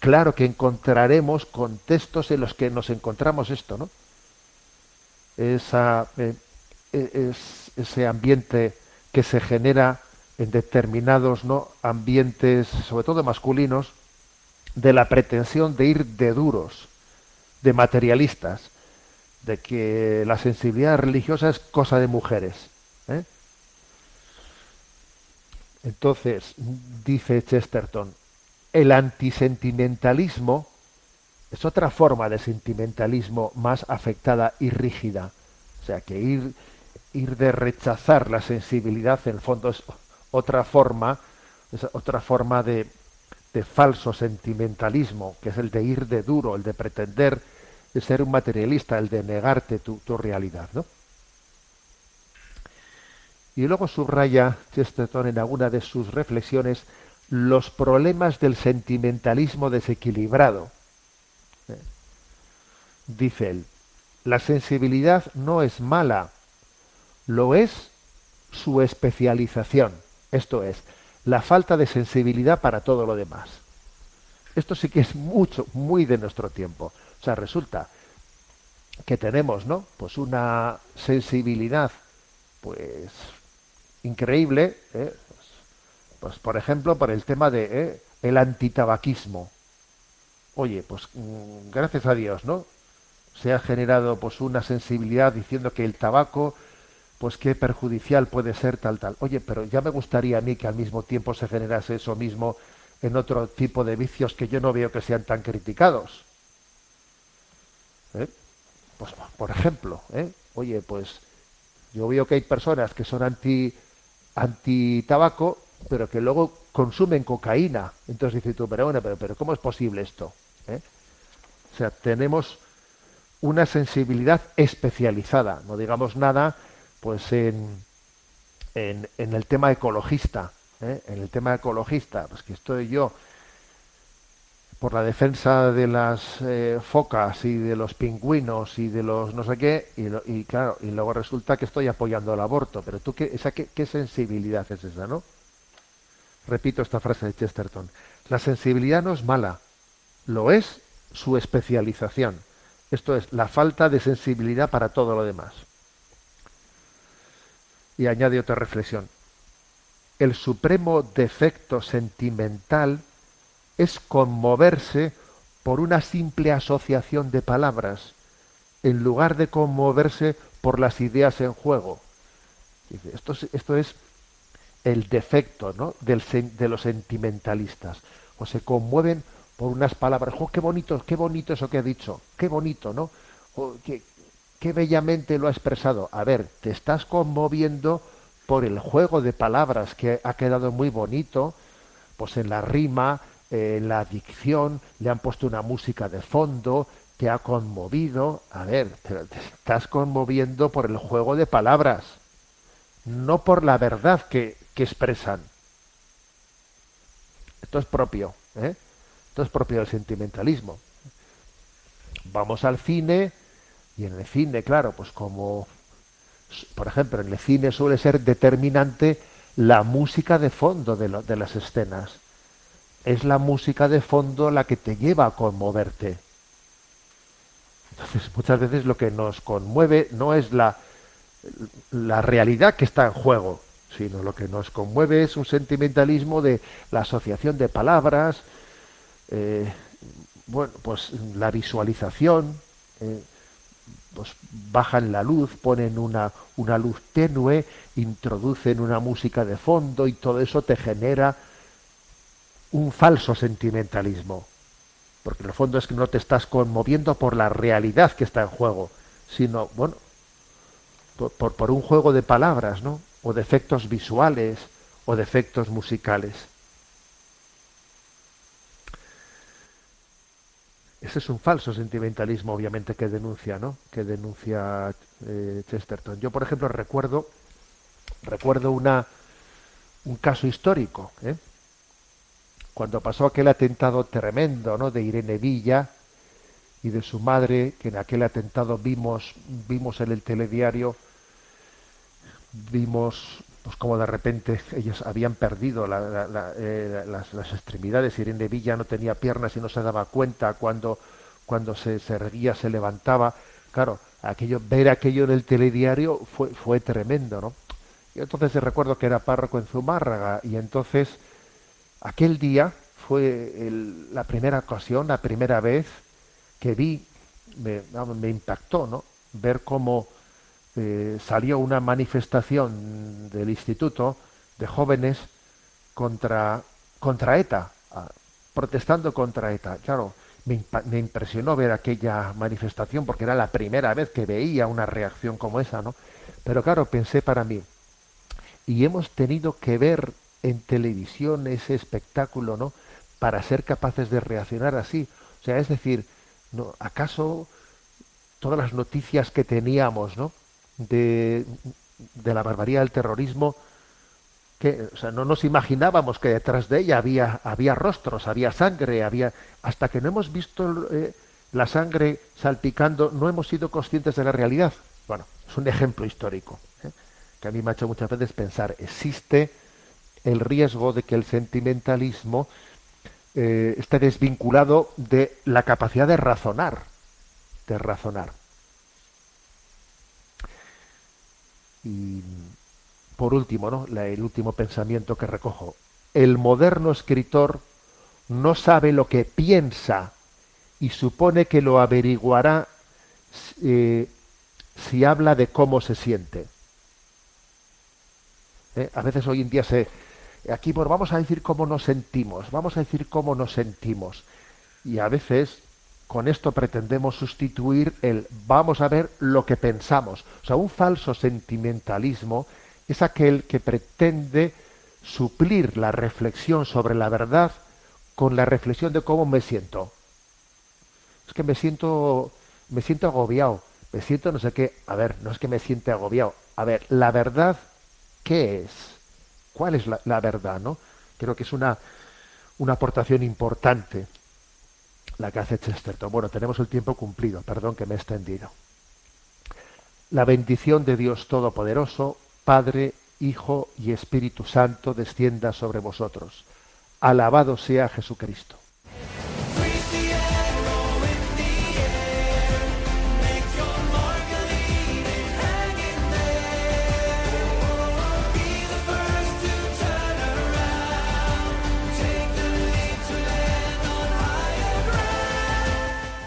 claro que encontraremos contextos en los que nos encontramos esto, ¿no? Esa, eh, eh, es- ese ambiente que se genera en determinados ¿no? ambientes, sobre todo masculinos, de la pretensión de ir de duros, de materialistas, de que la sensibilidad religiosa es cosa de mujeres. ¿eh? Entonces, dice Chesterton, el antisentimentalismo es otra forma de sentimentalismo más afectada y rígida. O sea, que ir, ir de rechazar la sensibilidad, en el fondo, es otra forma, es otra forma de, de falso sentimentalismo, que es el de ir de duro, el de pretender de ser un materialista, el de negarte tu, tu realidad, ¿no? Y luego subraya Chesterton en alguna de sus reflexiones los problemas del sentimentalismo desequilibrado. Eh, Dice él, la sensibilidad no es mala, lo es su especialización, esto es, la falta de sensibilidad para todo lo demás. Esto sí que es mucho, muy de nuestro tiempo. O sea, resulta que tenemos, ¿no? Pues una sensibilidad, pues, increíble, ¿eh? pues por ejemplo, por el tema de ¿eh? el antitabaquismo. Oye, pues mm, gracias a Dios, ¿no? Se ha generado pues una sensibilidad diciendo que el tabaco, pues qué perjudicial puede ser tal tal. Oye, pero ya me gustaría a mí que al mismo tiempo se generase eso mismo en otro tipo de vicios que yo no veo que sean tan criticados. ¿Eh? Pues por ejemplo, ¿eh? oye, pues yo veo que hay personas que son anti anti tabaco, pero que luego consumen cocaína. Entonces dices tú, pero bueno, pero, pero ¿cómo es posible esto? ¿Eh? O sea, tenemos una sensibilidad especializada, no digamos nada, pues en, en, el tema ecologista, ¿eh? en el tema ecologista, pues que estoy yo por la defensa de las eh, focas y de los pingüinos y de los no sé qué y, lo- y claro y luego resulta que estoy apoyando el aborto. Pero tú qué esa qué, qué sensibilidad es esa no repito esta frase de Chesterton. La sensibilidad no es mala lo es su especialización. Esto es la falta de sensibilidad para todo lo demás y añade otra reflexión el supremo defecto sentimental es conmoverse por una simple asociación de palabras, en lugar de conmoverse por las ideas en juego. Esto es, esto es el defecto ¿no? del de los sentimentalistas. O se conmueven por unas palabras. ¡Jo, qué bonito, qué bonito eso que ha dicho! ¡Qué bonito, ¿no? Qué bellamente lo ha expresado. A ver, te estás conmoviendo por el juego de palabras que ha quedado muy bonito, pues en la rima, en la dicción, le han puesto una música de fondo, te ha conmovido. A ver, pero te estás conmoviendo por el juego de palabras, no por la verdad que, que expresan. Esto es propio, ¿eh? Esto es propio del sentimentalismo. Vamos al cine y en el cine, claro, pues como, por ejemplo, en el cine suele ser determinante la música de fondo de, las escenas. Es la música de fondo la que te lleva a conmoverte. Entonces, muchas veces lo que nos conmueve no es la, la realidad que está en juego, sino lo que nos conmueve es un sentimentalismo de la asociación de palabras, eh, bueno, pues la visualización, eh, pues bajan la luz, ponen una, una luz tenue, introducen una música de fondo y todo eso te genera un falso sentimentalismo. porque en el fondo es que no te estás conmoviendo por la realidad que está en juego, sino, bueno, por, por, por un juego de palabras, ¿no? O de efectos visuales o de efectos musicales. Ese es un falso sentimentalismo, obviamente, que denuncia, ¿no? Que denuncia eh, Chesterton. Yo, por ejemplo, recuerdo, recuerdo una, un caso histórico, ¿eh? cuando pasó aquel atentado tremendo, ¿no? De Irene Villa y de su madre, que en aquel atentado vimos, vimos en el telediario, vimos pues como de repente ellos habían perdido eh, las, extremidades. Irene Villa no tenía piernas y no se daba cuenta cuando, cuando se, se erguía, se levantaba. Claro, aquello, ver aquello en el telediario fue, fue tremendo, ¿no? Y entonces recuerdo que era párroco en Zumárraga y entonces aquel día fue el- la primera ocasión, la primera vez que vi, me, me impactó, ¿no? Ver cómo eh, salió una manifestación del instituto de jóvenes contra, contra ETA, protestando contra ETA. Claro, me impresionó ver aquella manifestación porque era la primera vez que veía una reacción como esa, ¿no? Pero claro, pensé para mí, y hemos tenido que ver en televisión ese espectáculo, ¿no? Para ser capaces de reaccionar así. O sea, es decir, ¿no? ¿acaso todas las noticias que teníamos, ¿no? De, de la barbarie del terrorismo, que, o sea, no nos imaginábamos que detrás de ella había, había rostros, había sangre, había, hasta que no hemos visto eh, la sangre salpicando, no hemos sido conscientes de la realidad. Bueno, es un ejemplo histórico, ¿eh? que a mí me ha hecho muchas veces pensar, existe el riesgo de que el sentimentalismo eh, esté desvinculado de la capacidad de razonar, de razonar. Y por último, ¿no? La- el último pensamiento que recojo. El moderno escritor no sabe lo que piensa y supone que lo averiguará eh, si habla de cómo se siente. ¿Eh? A veces hoy en día se... Aquí vamos a decir cómo nos sentimos, vamos a decir cómo nos sentimos. Y a veces con esto pretendemos sustituir el vamos a ver lo que pensamos. O sea, un falso sentimentalismo es aquel que pretende suplir la reflexión sobre la verdad con la reflexión de cómo me siento. Es que me siento me siento agobiado, me siento no sé qué. A ver, no es que me siente agobiado. A ver, la verdad ¿qué es? ¿Cuál es la, verdad, no? Creo que es una una aportación importante la que hace Chesterton. Bueno, tenemos el tiempo cumplido, perdón que me he extendido. La bendición de Dios Todopoderoso, Padre, Hijo y Espíritu Santo, descienda sobre vosotros. Alabado sea Jesucristo.